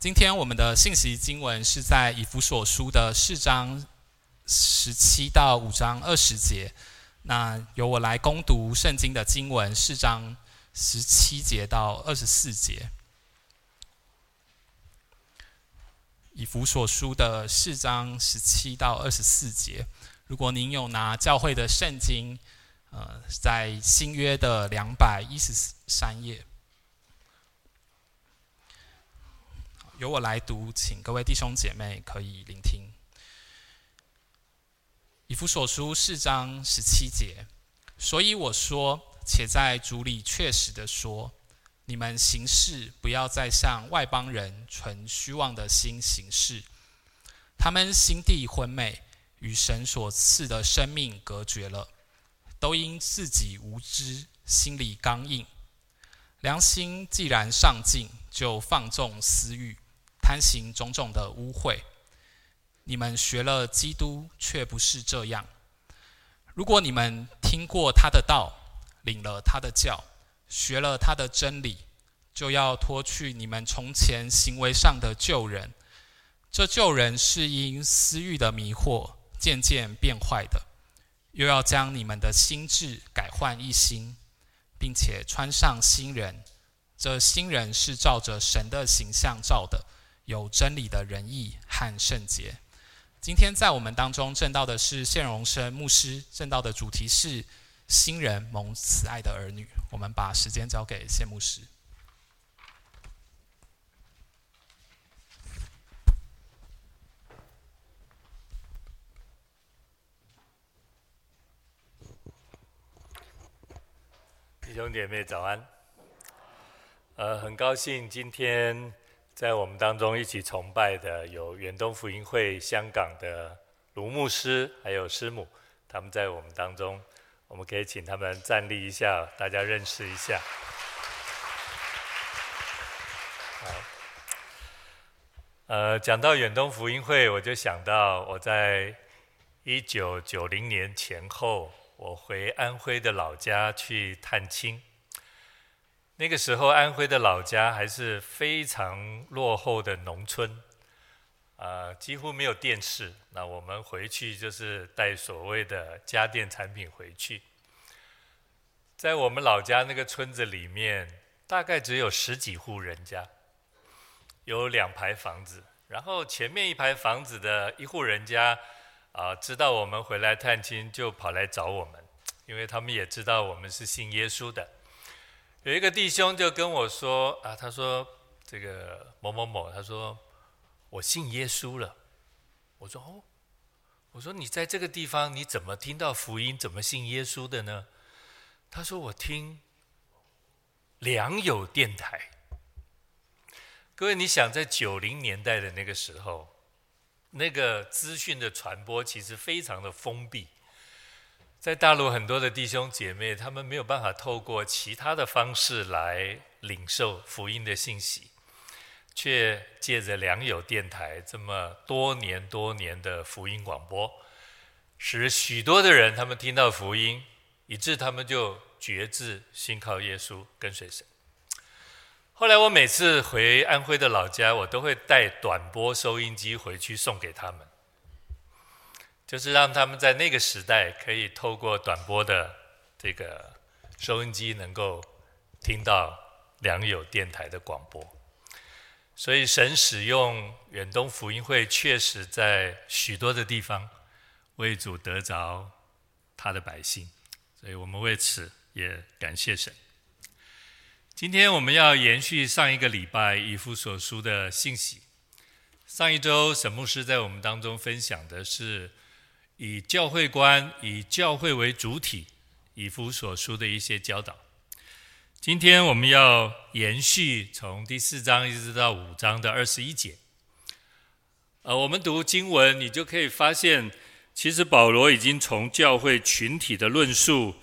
今天我们的信息经文是在以弗所书的四章十七到五章二十节。那由我来攻读圣经的经文，四章十七节到二十四节。以弗所书的四章十七到二十四节。如果您有拿教会的圣经，呃，在新约的两百一十三页。由我来读，请各位弟兄姐妹可以聆听。以弗所书四章十七节，所以我说，且在主里确实的说，你们行事不要再像外邦人存虚妄的心行事，他们心地昏昧，与神所赐的生命隔绝了，都因自己无知，心里刚硬，良心既然丧尽，就放纵私欲。贪行种种的污秽，你们学了基督，却不是这样。如果你们听过他的道，领了他的教，学了他的真理，就要脱去你们从前行为上的旧人。这旧人是因私欲的迷惑渐渐变坏的，又要将你们的心志改换一新，并且穿上新人。这新人是照着神的形象造的。有真理的仁义和圣洁。今天在我们当中证道的是谢荣生牧师，证道的主题是新人蒙慈爱的儿女。我们把时间交给谢牧师。弟兄姐妹早安。呃，很高兴今天。在我们当中一起崇拜的有远东福音会香港的卢牧师，还有师母，他们在我们当中，我们可以请他们站立一下，大家认识一下。好，呃，讲到远东福音会，我就想到我在一九九零年前后，我回安徽的老家去探亲。那个时候，安徽的老家还是非常落后的农村，啊、几乎没有电视。那我们回去就是带所谓的家电产品回去。在我们老家那个村子里面，大概只有十几户人家，有两排房子。然后前面一排房子的一户人家，啊、知道我们回来探亲，就跑来找我们，因为他们也知道我们是信耶稣的。有一个弟兄就跟我说啊，他说这个某某某，他说我信耶稣了。我说哦，我说你在这个地方你怎么听到福音，怎么信耶稣的呢？他说我听良友电台。各位，你想在九零年代的那个时候，那个资讯的传播其实非常的封闭。在大陆很多的弟兄姐妹，他们没有办法透过其他的方式来领受福音的信息，却借着良友电台这么多年多年的福音广播，使许多的人他们听到福音，以致他们就决志信靠耶稣，跟随神。后来我每次回安徽的老家，我都会带短波收音机回去送给他们。就是让他们在那个时代可以透过短波的这个收音机，能够听到良友电台的广播。所以神使用远东福音会，确实在许多的地方为主得着他的百姓。所以我们为此也感谢神。今天我们要延续上一个礼拜以弗所书的信息。上一周沈牧师在我们当中分享的是。以教会观，以教会为主体，以弗所书的一些教导。今天我们要延续从第四章一直到五章的二十一节。呃，我们读经文，你就可以发现，其实保罗已经从教会群体的论述，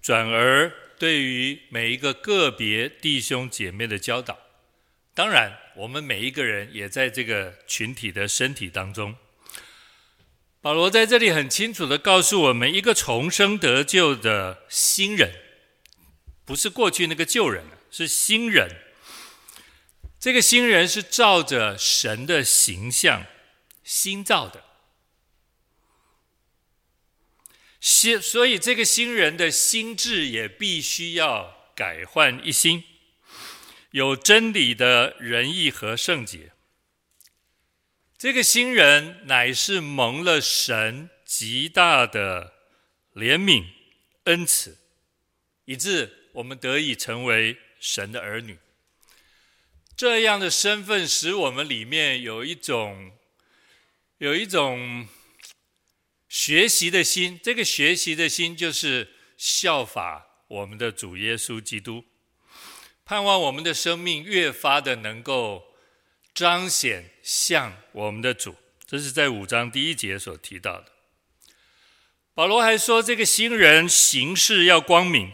转而对于每一个个别弟兄姐妹的教导。当然，我们每一个人也在这个群体的身体当中。保罗在这里很清楚的告诉我们，一个重生得救的新人，不是过去那个旧人，是新人，这个新人是照着神的形象新造的，新，所以这个新人的心智也必须要改换一新，有真理的仁义和圣洁。这个新人乃是蒙了神极大的怜悯恩慈，以致我们得以成为神的儿女。这样的身份使我们里面有一种有一种学习的心，这个学习的心就是效法我们的主耶稣基督，盼望我们的生命越发的能够。彰显像我们的主，这是在五章第一节所提到的。保罗还说，这个新人行事要光明，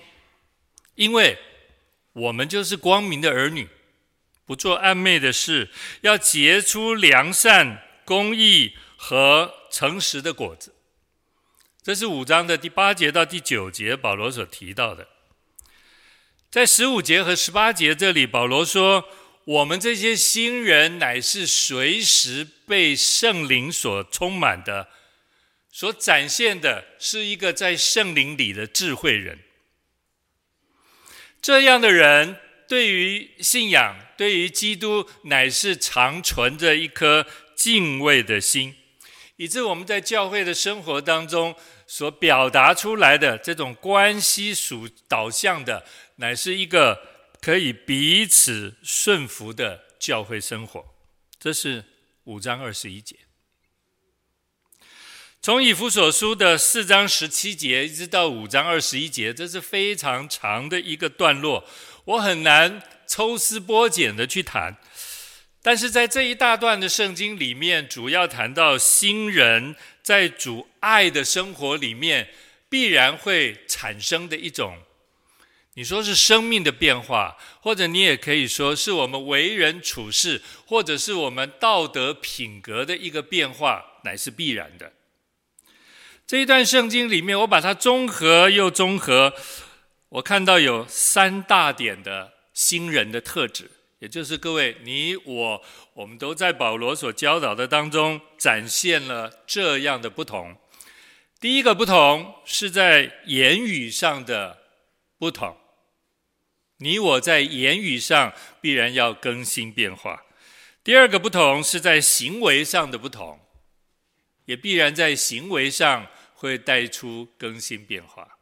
因为我们就是光明的儿女，不做暗昧的事，要结出良善、公义和诚实的果子。这是五章的第八节到第九节，保罗所提到的。在十五节和十八节这里，保罗说。我们这些新人乃是随时被圣灵所充满的，所展现的是一个在圣灵里的智慧人。这样的人对于信仰、对于基督，乃是常存着一颗敬畏的心，以致我们在教会的生活当中所表达出来的这种关系属导向的，乃是一个。可以彼此顺服的教会生活，这是五章二十一节。从以弗所书的四章十七节一直到五章二十一节，这是非常长的一个段落，我很难抽丝剥茧的去谈。但是在这一大段的圣经里面，主要谈到新人在主爱的生活里面必然会产生的一种。你说是生命的变化，或者你也可以说是我们为人处事，或者是我们道德品格的一个变化，乃是必然的。这一段圣经里面，我把它综合又综合，我看到有三大点的新人的特质，也就是各位你我，我们都在保罗所教导的当中展现了这样的不同。第一个不同是在言语上的不同。你我在言语上必然要更新变化。第二个不同是在行为上的不同，也必然在行为上会带出更新变化。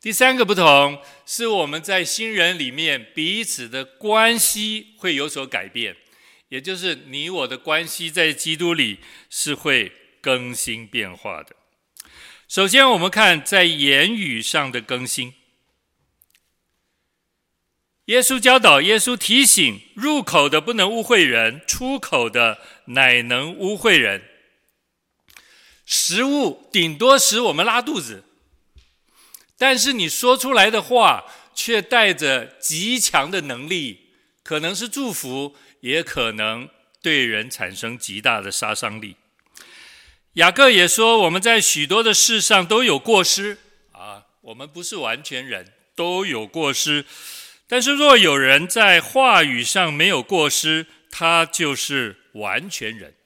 第三个不同是我们在新人里面彼此的关系会有所改变，也就是你我的关系在基督里是会更新变化的。首先，我们看在言语上的更新。耶稣教导，耶稣提醒：入口的不能污秽人，出口的乃能污秽人。食物顶多使我们拉肚子，但是你说出来的话却带着极强的能力，可能是祝福，也可能对人产生极大的杀伤力。雅各也说：我们在许多的事上都有过失啊，我们不是完全人，都有过失。但是，若有人在话语上没有过失，他就是完全人。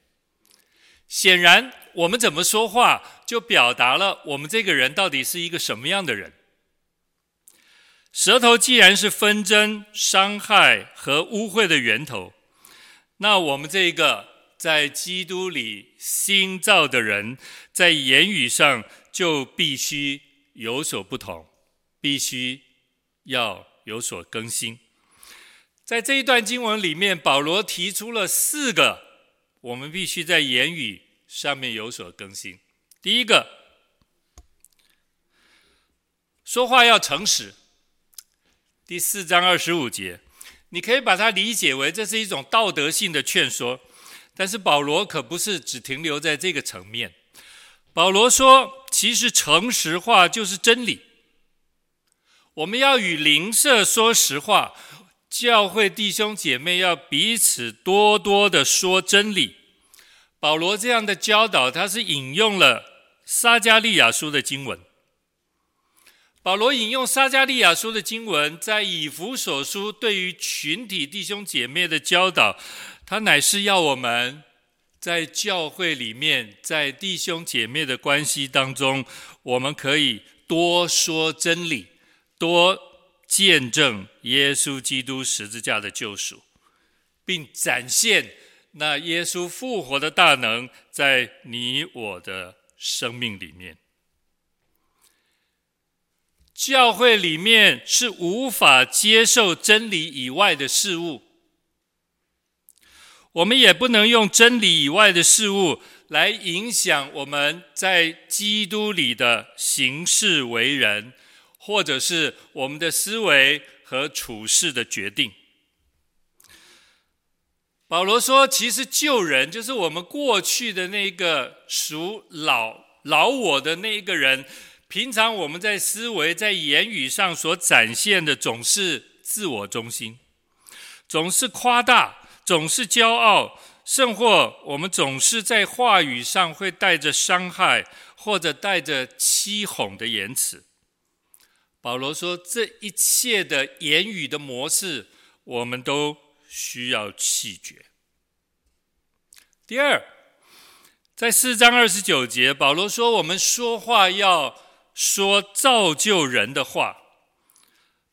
显然，我们怎么说话，就表达了我们这个人到底是一个什么样的人。舌头既然是纷争、伤害和污秽的源头，那我们这个在基督里新造的人，在言语上就必须有所不同，必须要。有所更新，在这一段经文里面，保罗提出了四个我们必须在言语上面有所更新。第一个，说话要诚实。第四章二十五节，你可以把它理解为这是一种道德性的劝说，但是保罗可不是只停留在这个层面。保罗说，其实诚实话就是真理。我们要与邻舍说实话，教会弟兄姐妹要彼此多多的说真理。保罗这样的教导，他是引用了撒迦利亚书的经文。保罗引用撒迦利亚书的经文，在以弗所书对于群体弟兄姐妹的教导，他乃是要我们在教会里面，在弟兄姐妹的关系当中，我们可以多说真理，多见证耶稣基督十字架的救赎，并展现那耶稣复活的大能在你我的生命里面。教会里面是无法接受真理以外的事物，我们也不能用真理以外的事物来影响我们在基督里的行事为人，或者是我们的思维和处事的决定。保罗说：“其实旧人就是我们过去的那个属老老我的那一个人。”平常我们在思维、在言语上所展现的，总是自我中心，总是夸大，总是骄傲，甚或我们总是在话语上会带着伤害或者带着欺哄的言辞。保罗说，这一切的言语的模式，我们都需要弃绝。第二，在四章二十九节，保罗说，我们说话要。说造就人的话，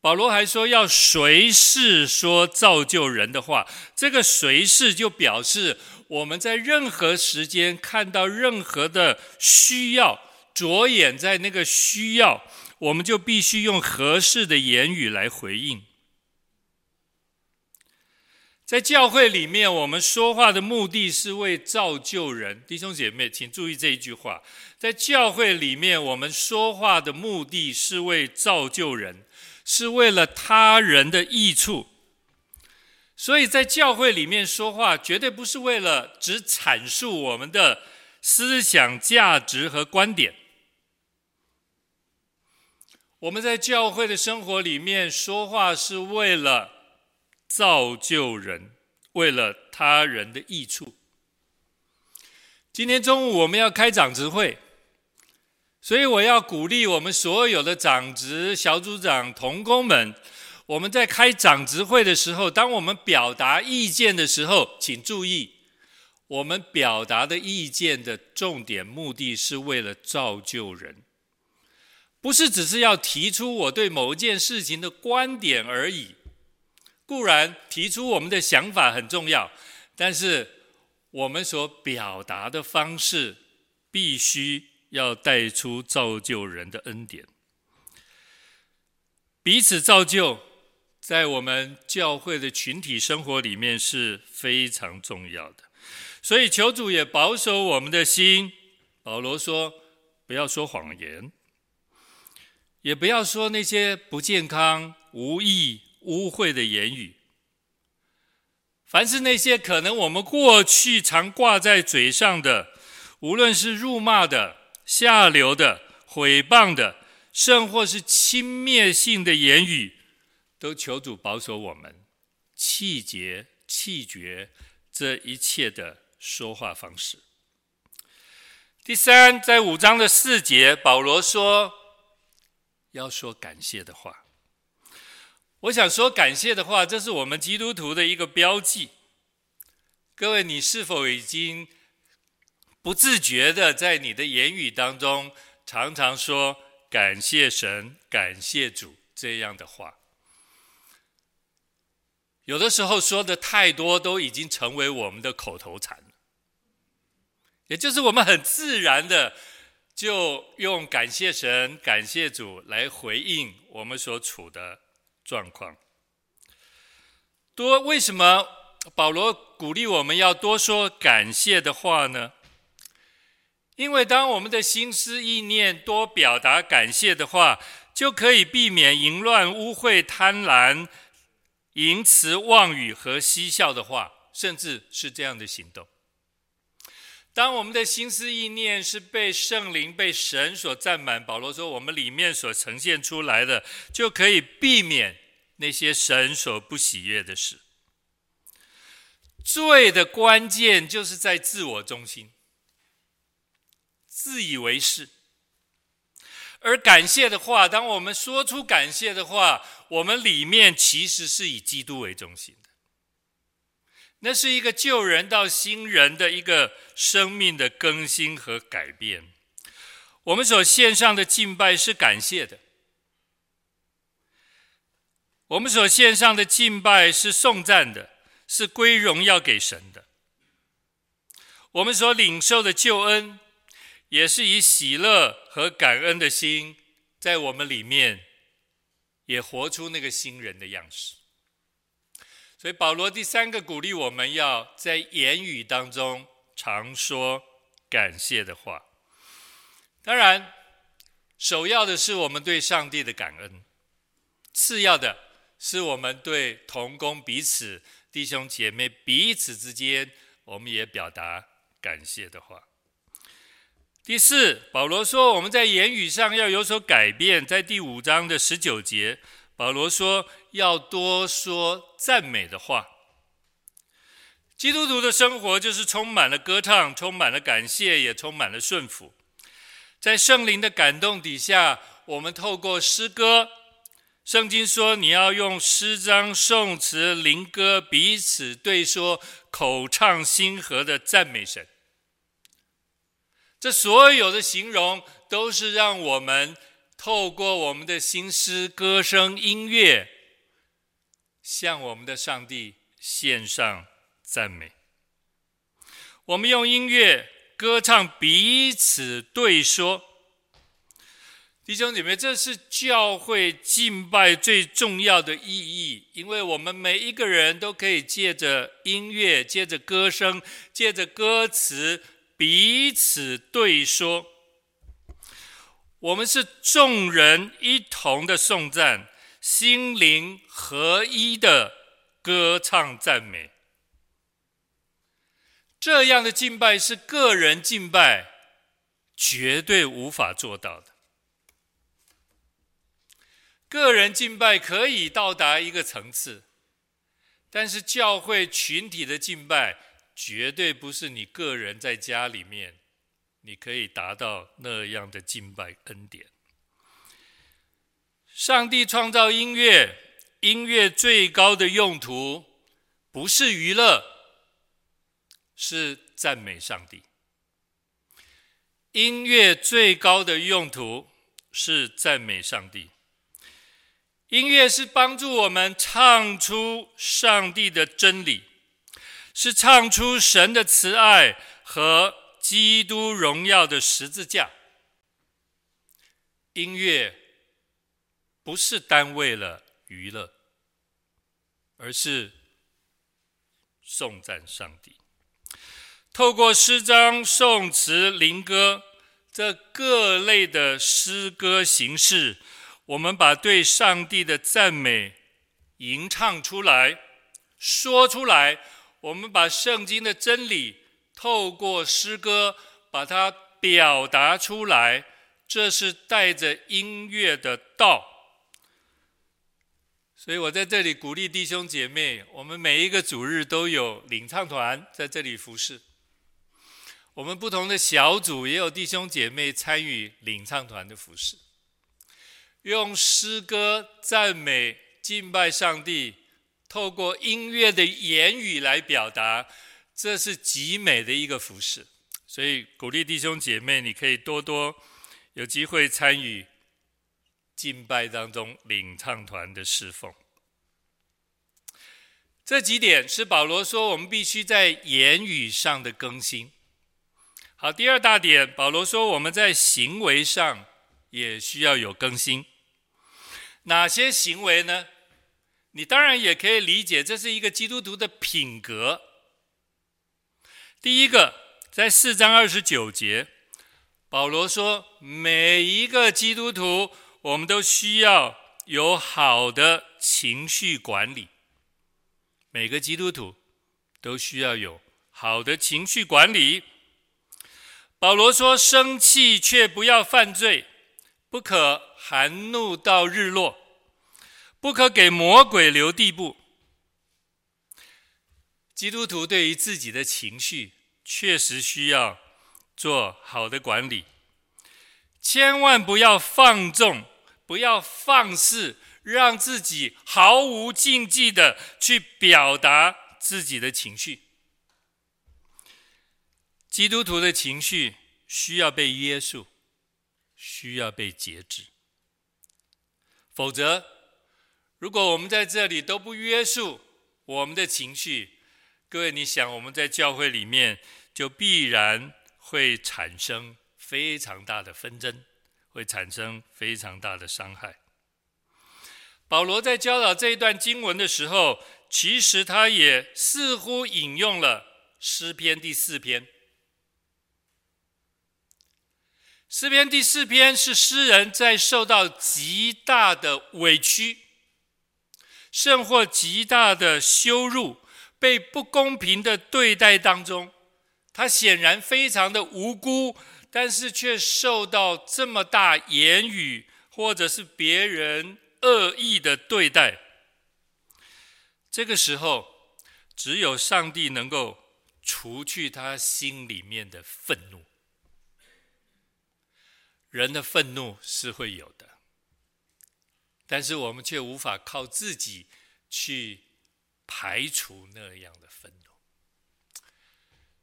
保罗还说要随时说造就人的话。这个随时就表示我们在任何时间看到任何的需要，着眼在那个需要，我们就必须用合适的言语来回应。在教会里面，我们说话的目的是为造就人。弟兄姐妹，请注意这一句话：在教会里面，我们说话的目的是为造就人，是为了他人的益处。所以在教会里面说话，绝对不是为了只阐述我们的思想价值和观点。我们在教会的生活里面说话，是为了。造就人，为了他人的益处。今天中午我们要开长职会，所以我要鼓励我们所有的长职、小组长、同工们，我们在开长职会的时候，当我们表达意见的时候，请注意，我们表达的意见的重点目的是为了造就人，不是只是要提出我对某一件事情的观点而已。固然提出我们的想法很重要，但是我们所表达的方式必须要带出造就人的恩典，彼此造就，在我们教会的群体生活里面是非常重要的。所以求主也保守我们的心。保罗说：“不要说谎言，也不要说那些不健康、无益。”污秽的言语，凡是那些可能我们过去常挂在嘴上的，无论是辱骂的、下流的、毁谤的，甚或是轻蔑性的言语，都求主保守我们，气节、气绝这一切的说话方式。第三，在五章的四节，保罗说要说感谢的话。我想说感谢的话，这是我们基督徒的一个标记。各位，你是否已经不自觉的在你的言语当中常常说感谢神、感谢主这样的话？有的时候说的太多，都已经成为我们的口头禅了。也就是我们很自然的就用感谢神、感谢主来回应我们所处的状况多，为什么保罗鼓励我们要多说感谢的话呢？因为当我们的心思意念多表达感谢的话，就可以避免淫乱、污秽、贪婪、淫词妄语和嬉笑的话，甚至是这样的行动。当我们的心思意念是被圣灵、被神所占满，保罗说，我们里面所呈现出来的，就可以避免那些神所不喜悦的事。罪的关键就是在自我中心、自以为是，而感谢的话，当我们说出感谢的话，我们里面其实是以基督为中心的。那是一个旧人到新人的一个生命的更新和改变。我们所献上的敬拜是感谢的，我们所献上的敬拜是颂赞的，是归荣耀给神的。我们所领受的救恩，也是以喜乐和感恩的心，在我们里面，也活出那个新人的样式。所以保罗第三个鼓励我们要在言语当中常说感谢的话。当然，首要的是我们对上帝的感恩，次要的是我们对同工彼此、弟兄姐妹彼此之间，我们也表达感谢的话。第四，保罗说我们在言语上要有所改变，在第五章的十九节，保罗说要多说赞美的话。基督徒的生活就是充满了歌唱，充满了感谢，也充满了顺服。在圣灵的感动底下，我们透过诗歌，圣经说你要用诗章、颂词、灵歌彼此对说，口唱心和的赞美神。这所有的形容，都是让我们透过我们的心诗、歌声、音乐，向我们的上帝献上赞美。我们用音乐。歌唱，彼此对说，弟兄姐妹，这是教会敬拜最重要的意义，因为我们每一个人都可以借着音乐、借着歌声、借着歌词彼此对说。我们是众人一同的颂赞，心灵合一的歌唱赞美。这样的敬拜是个人敬拜绝对无法做到的。个人敬拜可以到达一个层次，但是教会群体的敬拜绝对不是你个人在家里面你可以达到那样的敬拜恩典。上帝创造音乐，音乐最高的用途不是娱乐。是赞美上帝。音乐最高的用途是赞美上帝。音乐是帮助我们唱出上帝的真理，是唱出神的慈爱和基督荣耀的十字架。音乐不是单为了娱乐，而是颂赞上帝。透过诗章、颂词、灵歌这各类的诗歌形式，我们把对上帝的赞美吟唱出来、说出来。我们把圣经的真理透过诗歌把它表达出来，这是带着音乐的道。所以我在这里鼓励弟兄姐妹，我们每一个主日都有领唱团在这里服侍。我们不同的小组也有弟兄姐妹参与领唱团的服事，用诗歌赞美敬拜上帝，透过音乐的言语来表达，这是极美的一个服事。所以鼓励弟兄姐妹，你可以多多有机会参与敬拜当中领唱团的侍奉。这几点是保罗说我们必须在言语上的更新。好，第二大点，保罗说我们在行为上也需要有更新。哪些行为呢？你当然也可以理解，这是一个基督徒的品格。第一个，在四章二十九节，保罗说，每一个基督徒，我们都需要有好的情绪管理。每个基督徒都需要有好的情绪管理。保罗说：“生气却不要犯罪，不可含怒到日落，不可给魔鬼留地步。”基督徒对于自己的情绪确实需要做好的管理。千万不要放纵，不要放肆，让自己毫无禁忌的去表达自己的情绪。基督徒的情绪需要被约束，需要被节制。否则，如果我们在这里都不约束我们的情绪，各位，你想我们在教会里面就必然会产生非常大的纷争，会产生非常大的伤害。保罗在教导这一段经文的时候，其实他也似乎引用了诗篇第四篇。诗篇第四篇是诗人在受到极大的委屈，甚或极大的羞辱，被不公平的对待当中，他显然非常的无辜。但是却受到这么大言语或者是别人恶意的对待，这个时候，只有上帝能够除去他心里面的愤怒。人的愤怒是会有的，但是我们却无法靠自己去排除那样的愤怒。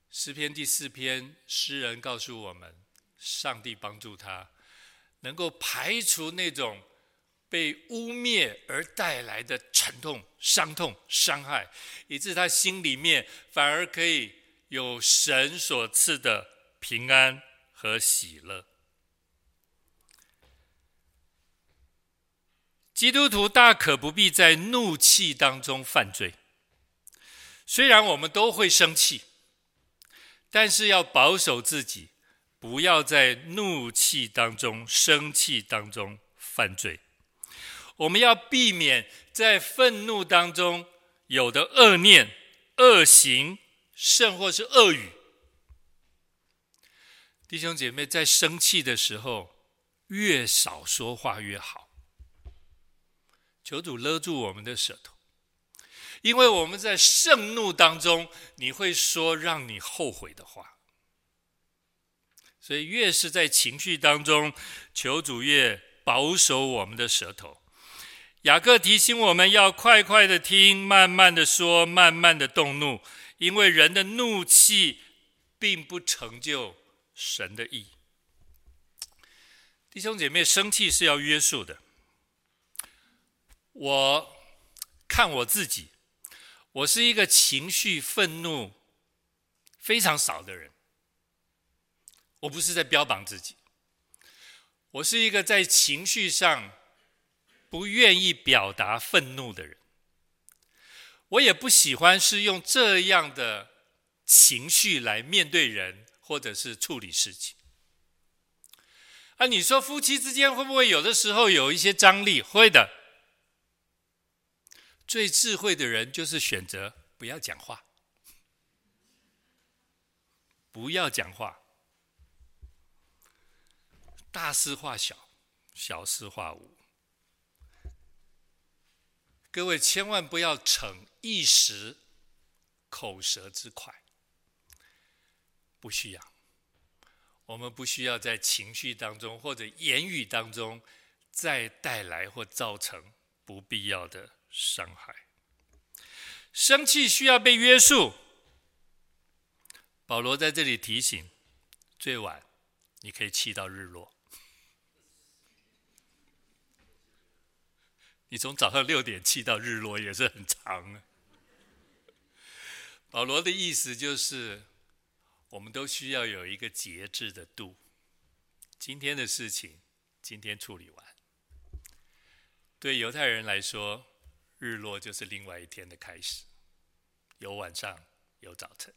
诗篇第四篇，诗人告诉我们，上帝帮助他，能够排除那种被污蔑而带来的沉痛、伤痛、伤害，以致他心里面反而可以有神所赐的平安和喜乐。基督徒大可不必在怒气当中犯罪，虽然我们都会生气。但是要保守自己，不要在怒气当中、生气当中犯罪。我们要避免在愤怒当中有的恶念、恶行，甚或是恶语。弟兄姐妹，在生气的时候，越少说话越好。求主勒住我们的舌头。因为我们在盛怒当中，你会说让你后悔的话，所以越是在情绪当中，求主越保守我们的舌头。雅各提醒我们要快快的听，慢慢的说，慢慢的动怒，因为人的怒气并不成就神的意。弟兄姐妹，生气是要约束的。我看我自己。我是一个情绪愤怒非常少的人，我不是在标榜自己，我是一个在情绪上不愿意表达愤怒的人，我也不喜欢是用这样的情绪来面对人或者是处理事情。啊，你说夫妻之间会不会有的时候有一些张力？会的。最智慧的人就是选择不要讲话，不要讲话，大事化小，小事化无。各位千万不要逞一时口舌之快，不需要。我们不需要在情绪当中或者言语当中再带来或造成不必要的伤害，生气需要被约束。保罗在这里提醒：最晚你可以气到日落。你从早上六点气到日落也是很长啊。保罗的意思就是，我们都需要有一个节制的度。今天的事情，今天处理完。对犹太人来说，日落就是另外一天的开始，有晚上，有早晨。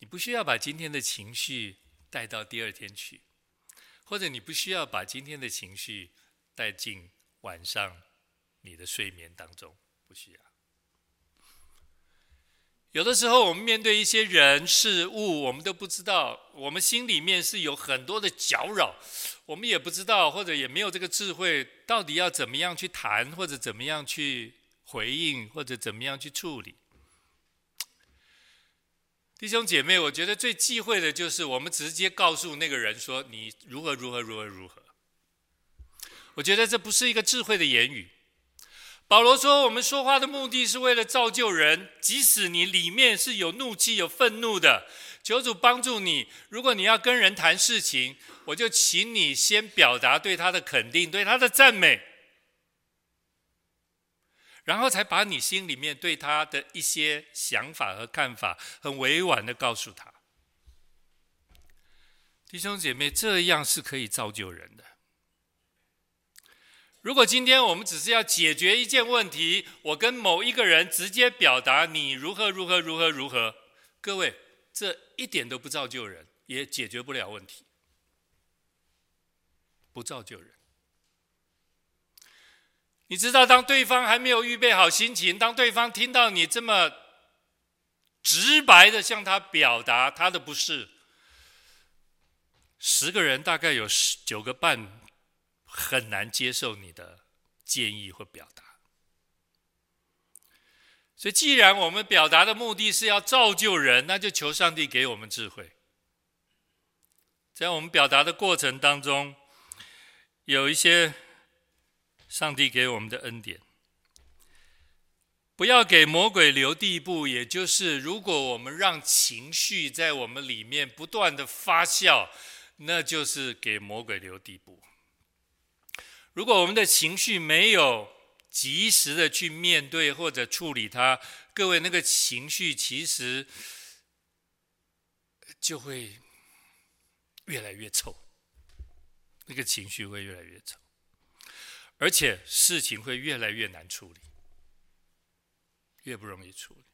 你不需要把今天的情绪带到第二天去，或者你不需要把今天的情绪带进晚上你的睡眠当中，不需要。有的时候，我们面对一些人事物，我们都不知道，我们心里面是有很多的搅扰，我们也不知道，或者也没有这个智慧，到底要怎么样去谈，或者怎么样去回应，或者怎么样去处理。弟兄姐妹，我觉得最忌讳的就是我们直接告诉那个人说你如何如何如何如何。我觉得这不是一个智慧的言语。保罗说，我们说话的目的是为了造就人，即使你里面是有怒气、有愤怒的，求主帮助你。如果你要跟人谈事情，我就请你先表达对他的肯定、对他的赞美。然后才把你心里面对他的一些想法和看法，很委婉的告诉他。弟兄姐妹，这样是可以造就人的。如果今天我们只是要解决一件问题，我跟某一个人直接表达你如何如何如何如何，各位，这一点都不造就人，也解决不了问题，不造就人。你知道，当对方还没有预备好心情，当对方听到你这么直白的向他表达他的不是，十个人大概有十九个半很难接受你的建议或表达。所以，既然我们表达的目的是要造就人，那就求上帝给我们智慧，在我们表达的过程当中，有一些。上帝给我们的恩典，不要给魔鬼留地步，也就是如果我们让情绪在我们里面不断的发酵，那就是给魔鬼留地步。如果我们的情绪没有及时的去面对或者处理它，各位，那个情绪其实就会越来越臭，那个情绪会越来越臭。而且事情会越来越难处理，越不容易处理。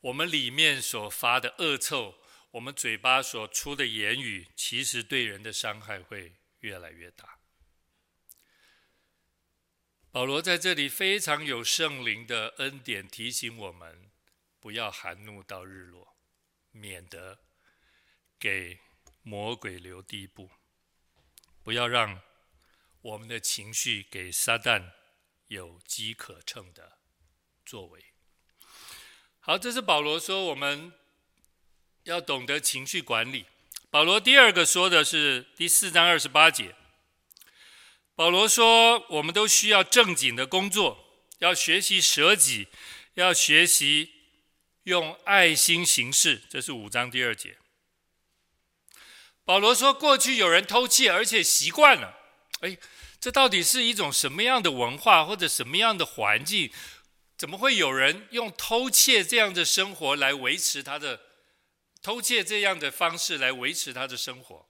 我们里面所发的恶臭，我们嘴巴所出的言语，其实对人的伤害会越来越大。保罗在这里非常有圣灵的恩典，提醒我们不要含怒到日落，免得给魔鬼留地步，不要让。我们的情绪给撒旦有机可乘的作为。好，这是保罗说我们要懂得情绪管理。保罗第二个说的是第四章二十八节。保罗说，我们都需要正经的工作，要学习舍己，要学习用爱心行事。这是五章第二节。保罗说，过去有人偷窃，而且习惯了。哎。这到底是一种什么样的文化或者什么样的环境？怎么会有人用偷窃这样的生活来维持他的偷窃这样的方式来维持他的生活？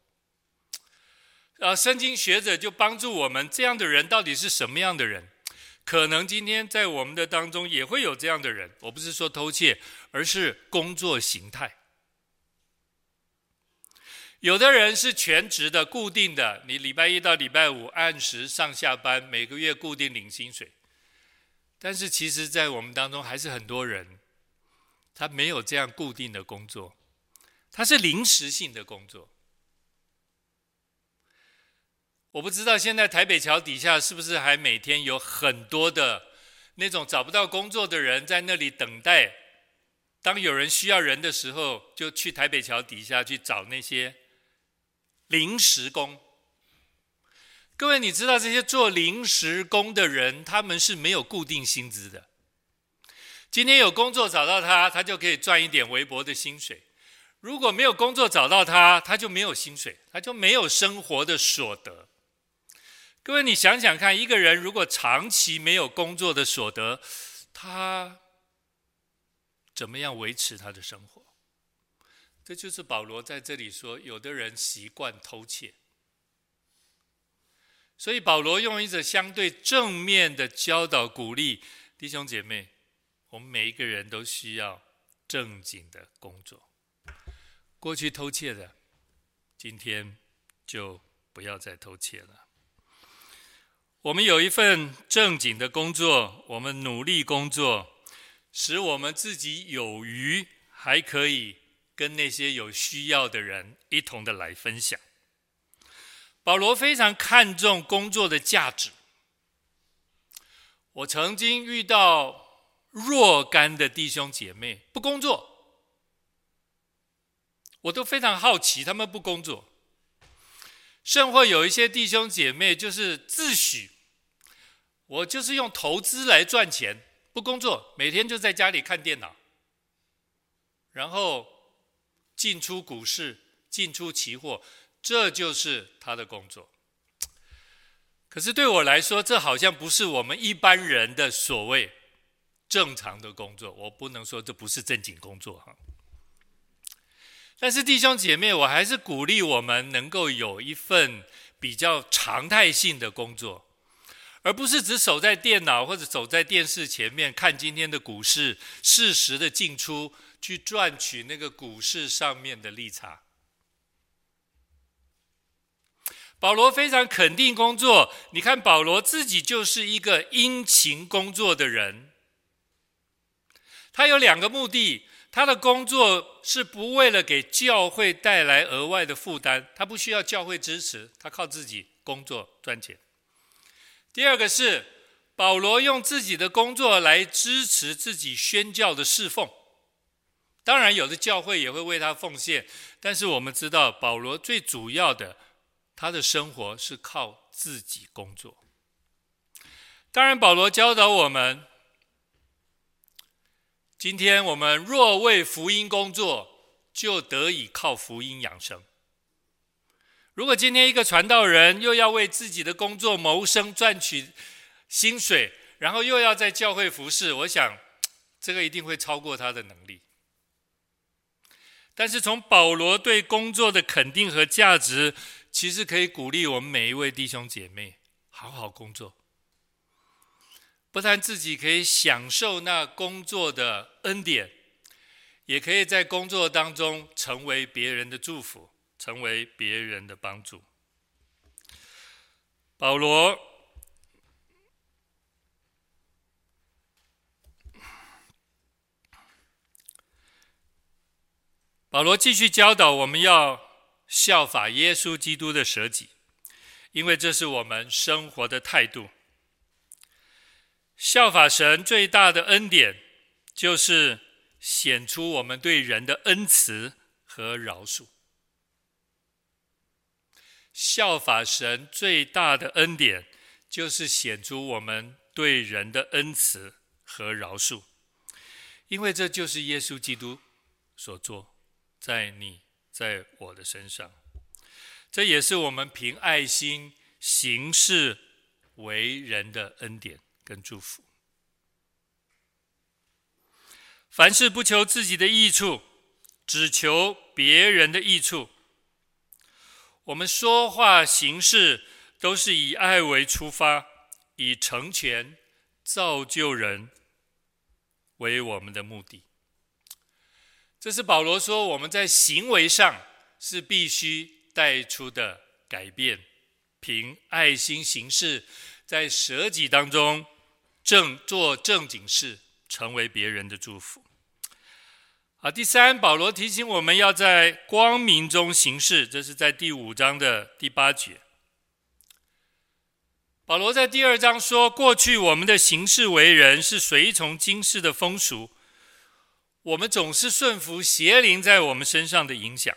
啊，圣经学者就帮助我们，这样的人到底是什么样的人？可能今天在我们的当中也会有这样的人。我不是说偷窃，而是工作形态。有的人是全职的、固定的，你礼拜一到礼拜五按时上下班，每个月固定领薪水。但是其实，在我们当中还是很多人，他没有这样固定的工作，他是临时性的工作。我不知道现在台北桥底下是不是还每天有很多的那种找不到工作的人在那里等待，当有人需要人的时候，就去台北桥底下去找那些。临时工，各位，你知道这些做临时工的人，他们是没有固定薪资的。今天有工作找到他，他就可以赚一点微薄的薪水；如果没有工作找到他，他就没有薪水，他就没有生活的所得。各位，你想想看，一个人如果长期没有工作的所得，他怎么样维持他的生活？这就是保罗在这里说，有的人习惯偷窃，所以保罗用一个相对正面的教导鼓励弟兄姐妹，我们每一个人都需要正经的工作。过去偷窃的，今天就不要再偷窃了。我们有一份正经的工作，我们努力工作，使我们自己有余，还可以。跟那些有需要的人一同的来分享。保罗非常看重工作的价值。我曾经遇到若干的弟兄姐妹不工作，我都非常好奇，他们不工作，甚或有一些弟兄姐妹就是自诩，我就是用投资来赚钱，不工作，每天就在家里看电脑，然后进出股市、进出期货，这就是他的工作。可是对我来说，这好像不是我们一般人的所谓正常的工作。我不能说这不是正经工作哈。但是弟兄姐妹，我还是鼓励我们能够有一份比较常态性的工作，而不是只守在电脑或者守在电视前面看今天的股市，适时的进出去赚取那个股市上面的利差。保罗非常肯定工作，你看保罗自己就是一个殷勤工作的人。他有两个目的，他的工作是不为了给教会带来额外的负担，他不需要教会支持，他靠自己工作赚钱。第二个是保罗用自己的工作来支持自己宣教的侍奉，当然有的教会也会为他奉献，但是我们知道保罗最主要的。他的生活是靠自己工作。当然，保罗教导我们：今天我们若为福音工作，就得以靠福音养生。如果今天一个传道人又要为自己的工作谋生、赚取薪水，然后又要在教会服侍，我想这个一定会超过他的能力。但是从保罗对工作的肯定和价值，其实可以鼓励我们每一位弟兄姐妹好好工作，不但自己可以享受那工作的恩典，也可以在工作当中成为别人的祝福，成为别人的帮助。保罗，保罗继续教导我们要。效法耶稣基督的舍己，因为这是我们生活的态度。效法神最大的恩典，就是显出我们对人的恩慈和饶恕。效法神最大的恩典，就是显出我们对人的恩慈和饶恕，因为这就是耶稣基督所做，在你。在我的身上，这也是我们凭爱心行事为人的恩典跟祝福。凡事不求自己的益处，只求别人的益处。我们说话行事都是以爱为出发，以成全造就人为我们的目的。这是保罗说，我们在行为上是必须带出的改变，凭爱心行事，在舍己当中正做正经事，成为别人的祝福。好，第三，保罗提醒我们要在光明中行事，这是在第五章的第八节。保罗在第二章说，过去我们的行事为人是随从今世的风俗。我们总是顺服邪灵在我们身上的影响，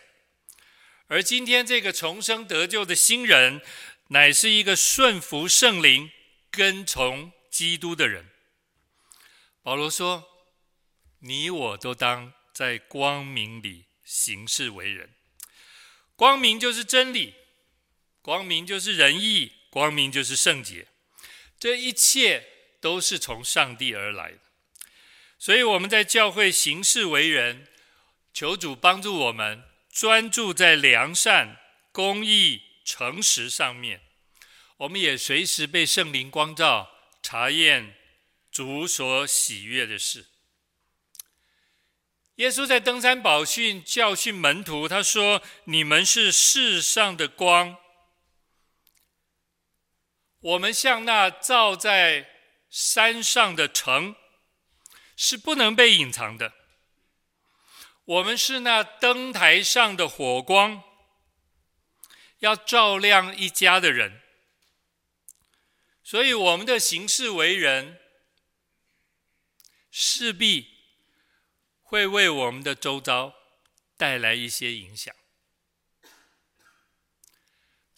而今天这个重生得救的新人，乃是一个顺服圣灵、跟从基督的人。保罗说：“你我都当在光明里行事为人。光明就是真理，光明就是仁义，光明就是圣洁。这一切都是从上帝而来的。”所以我们在教会行事为人，求主帮助我们专注在良善、公义、诚实上面。我们也随时被圣灵光照，查验主所喜悦的事。耶稣在登山宝训教训门徒，他说：“你们是世上的光。”我们像那照在山上的城。是不能被隐藏的。我们是那灯台上的火光，要照亮一家的人。所以我们的行事为人，势必会为我们的周遭带来一些影响。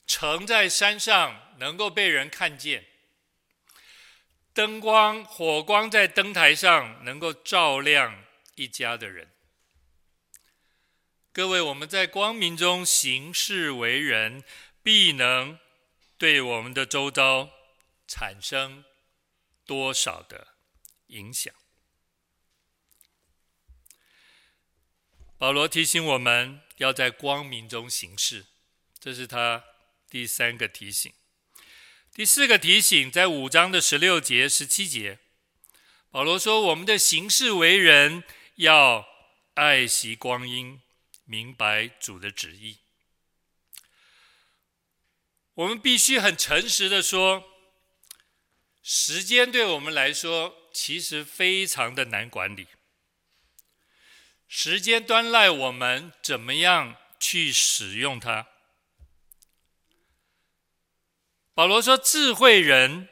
城在山上能够被人看见，灯光、火光在灯台上能够照亮一家的人。各位，我们在光明中行事为人，必能对我们的周遭产生多少的影响？保罗提醒我们要在光明中行事，这是他第三个提醒。第四个提醒在五章的十六节、十七节，保罗说：“我们的行事为人要爱惜光阴，明白主的旨意。”我们必须很诚实的说，时间对我们来说其实非常的难管理。时间端赖我们怎么样去使用它。保罗说，智慧人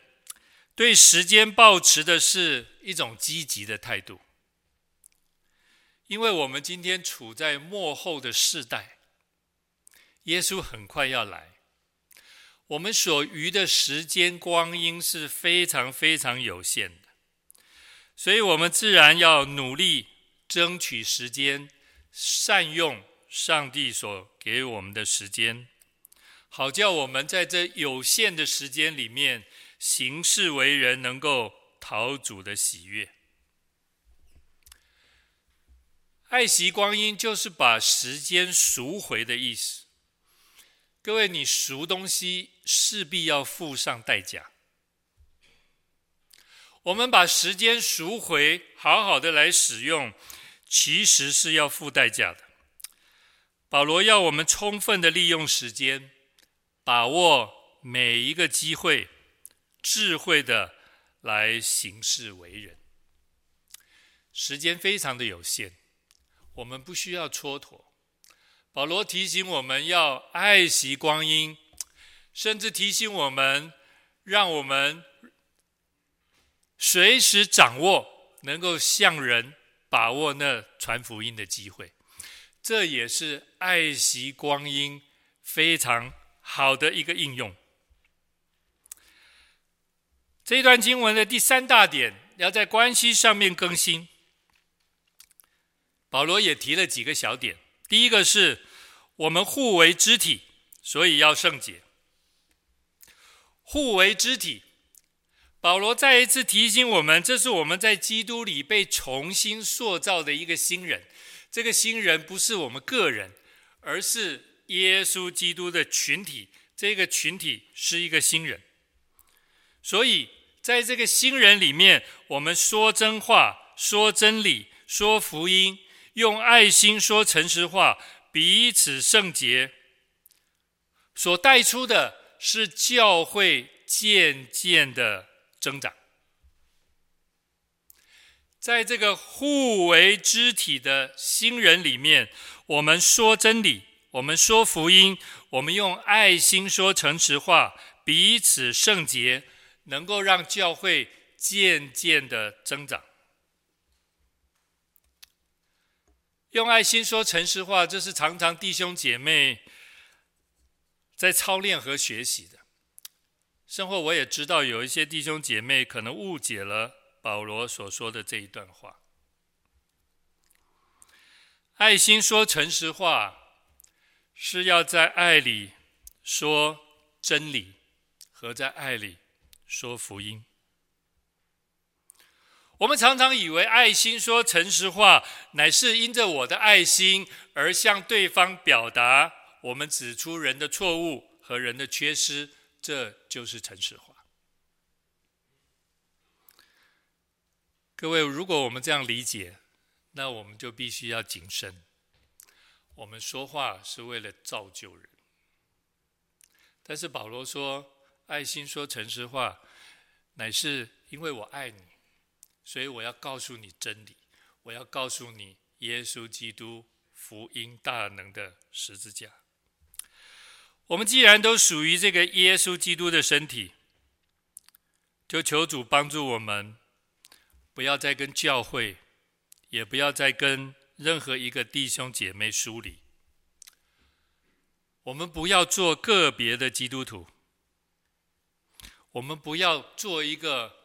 对时间抱持的是一种积极的态度，因为我们今天处在末后的世代，耶稣很快要来，我们所余的时间光阴是非常非常有限的，所以我们自然要努力。争取时间，善用上帝所给我们的时间，好叫我们在这有限的时间里面行事为人，能够讨主的喜悦。爱惜光阴，就是把时间赎回的意思。各位，你赎东西势必要付上代价。我们把时间赎回，好好的来使用。其实是要付代价的。保罗要我们充分的利用时间，把握每一个机会，智慧的来行事为人。时间非常的有限，我们不需要蹉跎。保罗提醒我们要爱惜光阴，甚至提醒我们，让我们随时掌握，能够向人。把握那传福音的机会，这也是爱惜光阴非常好的一个应用。这一段经文的第三大点，要在关系上面更新。保罗也提了几个小点，第一个是我们互为肢体，所以要圣洁。互为肢体。保罗再一次提醒我们，这是我们在基督里被重新塑造的一个新人。这个新人不是我们个人，而是耶稣基督的群体。这个群体是一个新人。所以，在这个新人里面，我们说真话、说真理、说福音，用爱心说诚实话，彼此圣洁，所带出的是教会渐渐的。增长，在这个互为肢体的新人里面，我们说真理，我们说福音，我们用爱心说诚实话，彼此圣洁，能够让教会渐渐的增长。用爱心说诚实话，这是常常弟兄姐妹在操练和学习的。生活我也知道，有一些弟兄姐妹可能误解了保罗所说的这一段话。爱心说诚实话，是要在爱里说真理，和在爱里说福音。我们常常以为爱心说诚实话，乃是因着我的爱心而向对方表达，我们指出人的错误和人的缺失。这就是诚实话。各位，如果我们这样理解，那我们就必须要谨慎。我们说话是为了造就人，但是保罗说，爱心说诚实话，乃是因为我爱你，所以我要告诉你真理，我要告诉你耶稣基督福音大能的十字架。我们既然都属于这个耶稣基督的身体，就求主帮助我们，不要再跟教会，也不要再跟任何一个弟兄姐妹疏离。我们不要做个别的基督徒，我们不要做一个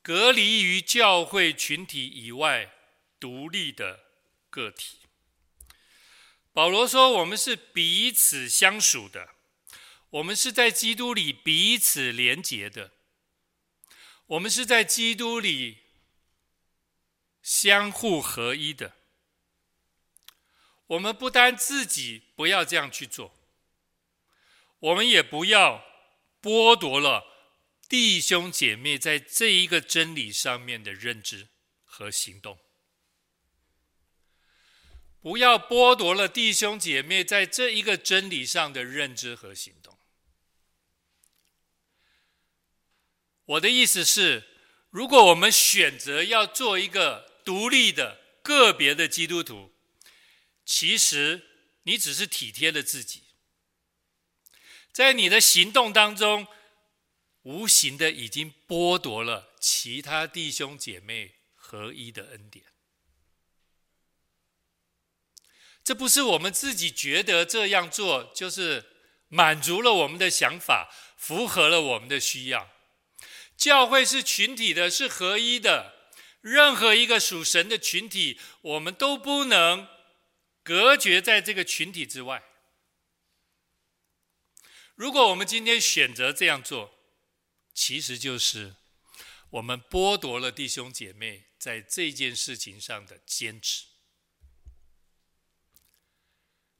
隔离于教会群体以外独立的个体。保罗说：“我们是彼此相属的，我们是在基督里彼此连结的，我们是在基督里相互合一的。”我们不单自己不要这样去做，我们也不要剥夺了弟兄姐妹在这一个真理上面的认知和行动。不要剥夺了弟兄姐妹在这一个真理上的认知和行动。我的意思是，如果我们选择要做一个独立的个别的基督徒，其实你只是体贴了自己，在你的行动当中，无形的已经剥夺了其他弟兄姐妹合一的恩典。这不是我们自己觉得这样做就是满足了我们的想法，符合了我们的需要。教会是群体的，是合一的。任何一个属神的群体，我们都不能。隔绝在这个群体之外。如果我们今天选择这样做，其实就是我们剥夺了弟兄姐妹在这件事情上的坚持。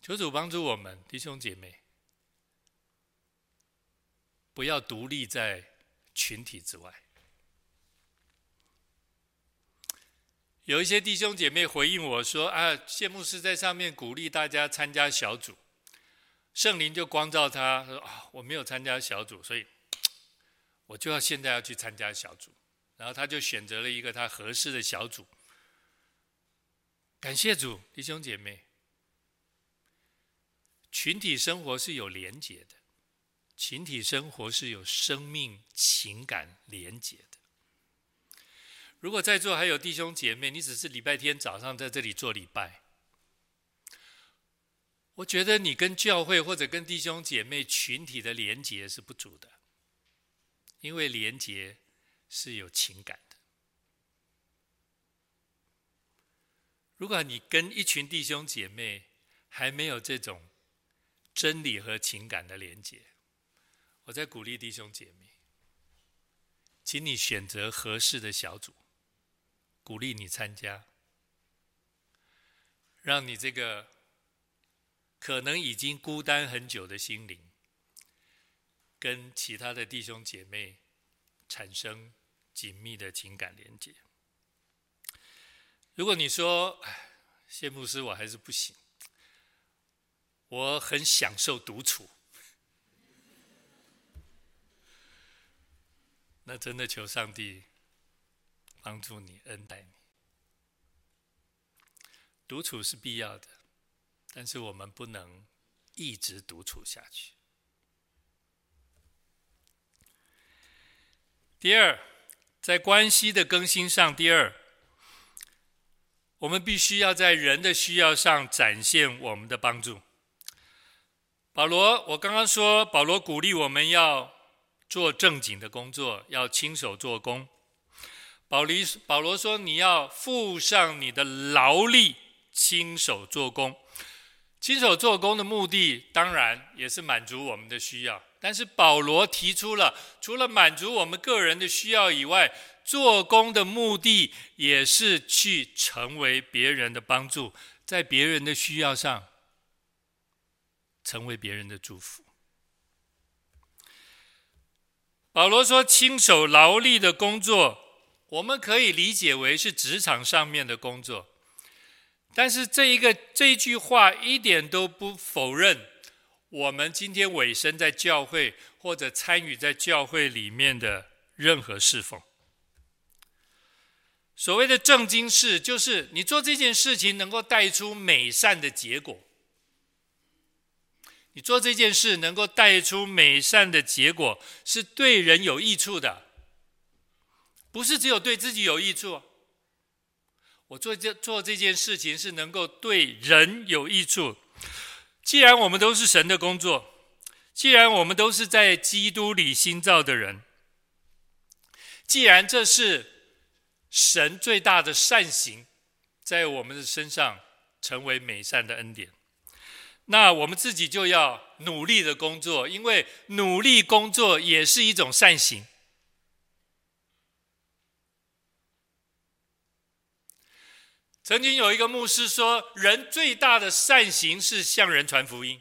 求主帮助我们弟兄姐妹，不要独立在群体之外。有一些弟兄姐妹回应我说：“啊，谢牧师在上面鼓励大家参加小组，圣灵就光照他，说啊，我没有参加小组，所以我就要现在要去参加小组。然后他就选择了一个他合适的小组。感谢主，弟兄姐妹，群体生活是有连结的，群体生活是有生命情感连结的。”如果在座还有弟兄姐妹，你只是礼拜天早上在这里做礼拜，我觉得你跟教会或者跟弟兄姐妹群体的连结是不足的，因为连结是有情感的。如果你跟一群弟兄姐妹还没有这种真理和情感的连结，我在鼓励弟兄姐妹，请你选择合适的小组。鼓励你参加，让你这个可能已经孤单很久的心灵，跟其他的弟兄姐妹产生紧密的情感连接。如果你说，哎，谢牧师，我还是不行，我很享受独处，那真的求上帝。帮助你，恩待你。独处是必要的，但是我们不能一直独处下去。第二，在关系的更新上，第二，我们必须要在人的需要上展现我们的帮助。保罗，我刚刚说，保罗鼓励我们要做正经的工作，要亲手做工。保罗保罗说：“你要付上你的劳力，亲手做工。亲手做工的目的，当然也是满足我们的需要。但是保罗提出了，除了满足我们个人的需要以外，做工的目的也是去成为别人的帮助，在别人的需要上，成为别人的祝福。”保罗说：“亲手劳力的工作。”我们可以理解为是职场上面的工作，但是这一个这一句话一点都不否认我们今天委身在教会或者参与在教会里面的任何侍奉。所谓的正经事，就是你做这件事情能够带出美善的结果。你做这件事能够带出美善的结果，是对人有益处的。不是只有对自己有益处，我做这做这件事情是能够对人有益处。既然我们都是神的工作，既然我们都是在基督里新造的人，既然这是神最大的善行，在我们的身上成为美善的恩典，那我们自己就要努力的工作，因为努力工作也是一种善行。曾经有一个牧师说，人最大的善行是向人传福音。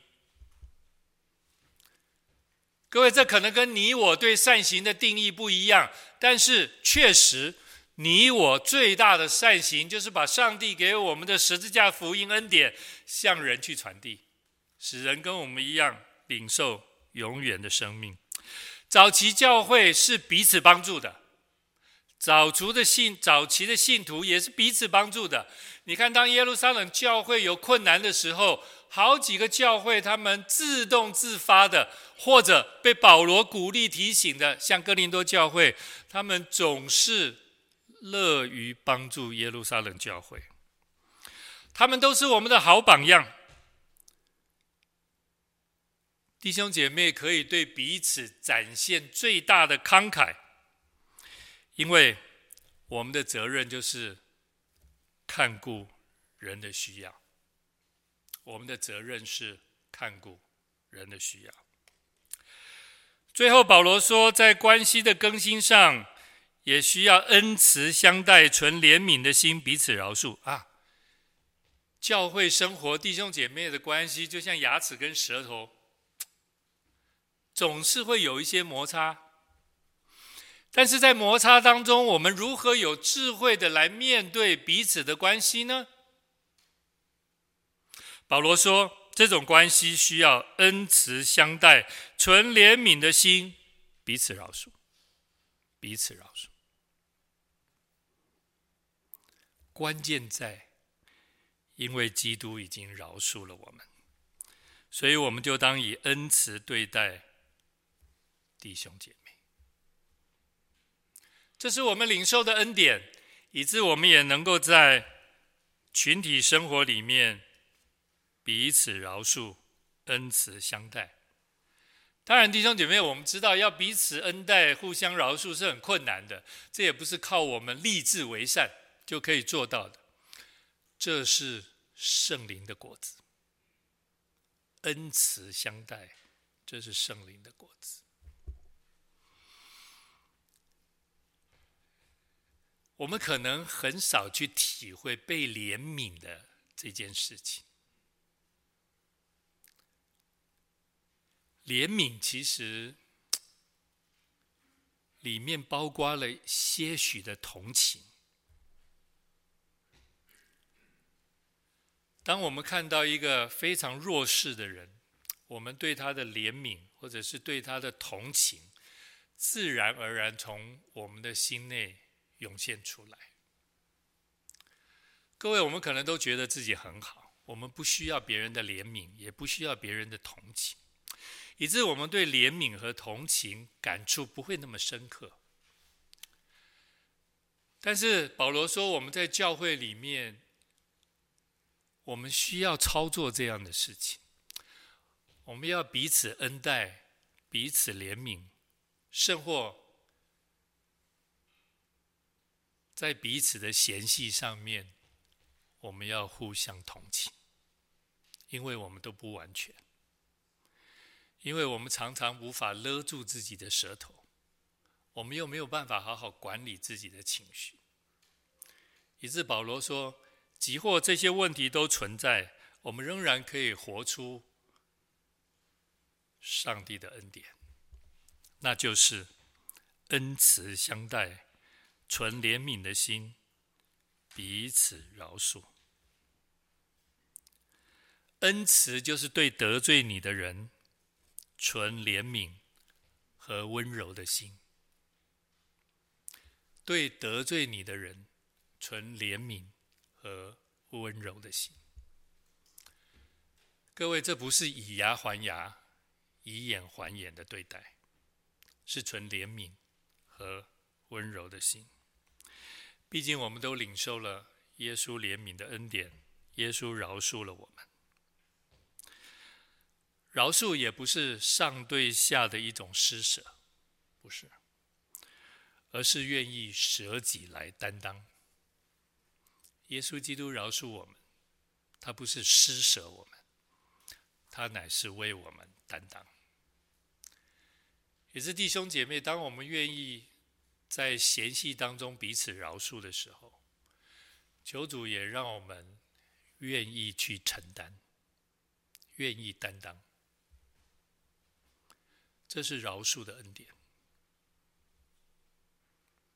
各位，这可能跟你我对善行的定义不一样，但是确实，你我最大的善行就是把上帝给我们的十字架福音恩典向人去传递，使人跟我们一样领受永远的生命。早期教会是彼此帮助的。早期的信，早期的信徒也是彼此帮助的。你看，当耶路撒冷教会有困难的时候，好几个教会他们自动自发的，或者被保罗鼓励提醒的，像哥林多教会，他们总是乐于帮助耶路撒冷教会。他们都是我们的好榜样。弟兄姐妹可以对彼此展现最大的慷慨。因为我们的责任就是看顾人的需要，我们的责任是看顾人的需要。最后，保罗说，在关系的更新上，也需要恩慈相待、存怜悯的心，彼此饶恕啊。教会生活，弟兄姐妹的关系，就像牙齿跟舌头，总是会有一些摩擦。但是在摩擦当中，我们如何有智慧的来面对彼此的关系呢？保罗说，这种关系需要恩慈相待，存怜悯的心，彼此饶恕，彼此饶恕。关键在，因为基督已经饶恕了我们，所以我们就当以恩慈对待弟兄姐妹。这是我们领受的恩典，以致我们也能够在群体生活里面彼此饶恕、恩慈相待。当然，弟兄姐妹，我们知道要彼此恩待、互相饶恕是很困难的，这也不是靠我们立志为善就可以做到的。这是圣灵的果子，恩慈相待，这是圣灵的果子。我们可能很少去体会被怜悯的这件事情。怜悯其实里面包括了些许的同情。当我们看到一个非常弱势的人，我们对他的怜悯或者是对他的同情，自然而然从我们的心内。涌现出来，各位，我们可能都觉得自己很好，我们不需要别人的怜悯，也不需要别人的同情，以致我们对怜悯和同情感触不会那么深刻。但是保罗说，我们在教会里面，我们需要操作这样的事情，我们要彼此恩待，彼此怜悯，甚或。在彼此的嫌隙上面，我们要互相同情，因为我们都不完全，因为我们常常无法勒住自己的舌头，我们又没有办法好好管理自己的情绪，以致保罗说，即或这些问题都存在，我们仍然可以活出上帝的恩典，那就是恩慈相待。存怜悯的心，彼此饶恕。恩慈就是对得罪你的人，存怜悯和温柔的心。对得罪你的人，存怜悯和温柔的心。各位，这不是以牙还牙、以眼还眼的对待，是存怜悯和温柔的心。毕竟我们都领受了耶稣怜悯的恩典，耶稣饶恕了我们。饶恕也不是上对下的一种施舍，不是，而是愿意舍己来担当。耶稣基督饶恕我们，他不是施舍我们，他乃是为我们担当。也是弟兄姐妹，当我们愿意在嫌隙当中彼此饶恕的时候，求主也让我们愿意去承担，愿意担当。这是饶恕的恩典，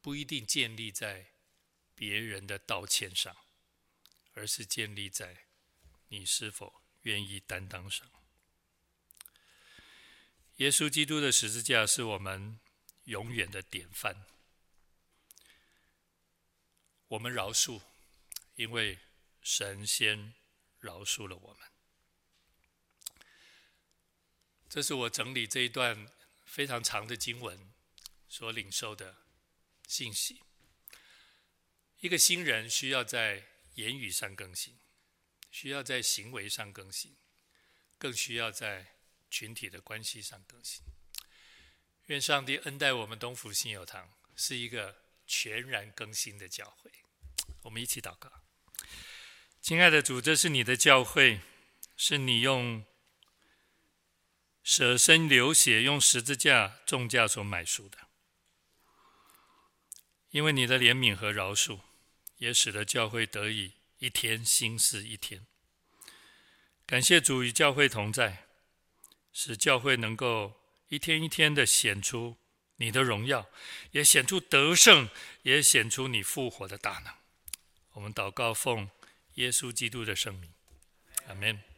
不一定建立在别人的道歉上，而是建立在你是否愿意担当上。耶稣基督的十字架是我们永远的典范。我们饶恕，因为神先饶恕了我们。这是我整理这一段非常长的经文所领受的信息。一个新人需要在言语上更新，需要在行为上更新，更需要在群体的关系上更新。愿上帝恩待我们东福信友堂，是一个全然更新的教会。我们一起祷告。亲爱的主，这是你的教会，是你用舍身流血、用十字架重价所买赎的。因为你的怜悯和饶恕，也使得教会得以一天新似一天。感谢主与教会同在。使教会能够一天一天的显出你的荣耀，也显出得胜，也显出你复活的大能。我们祷告，奉耶稣基督的圣名，阿门。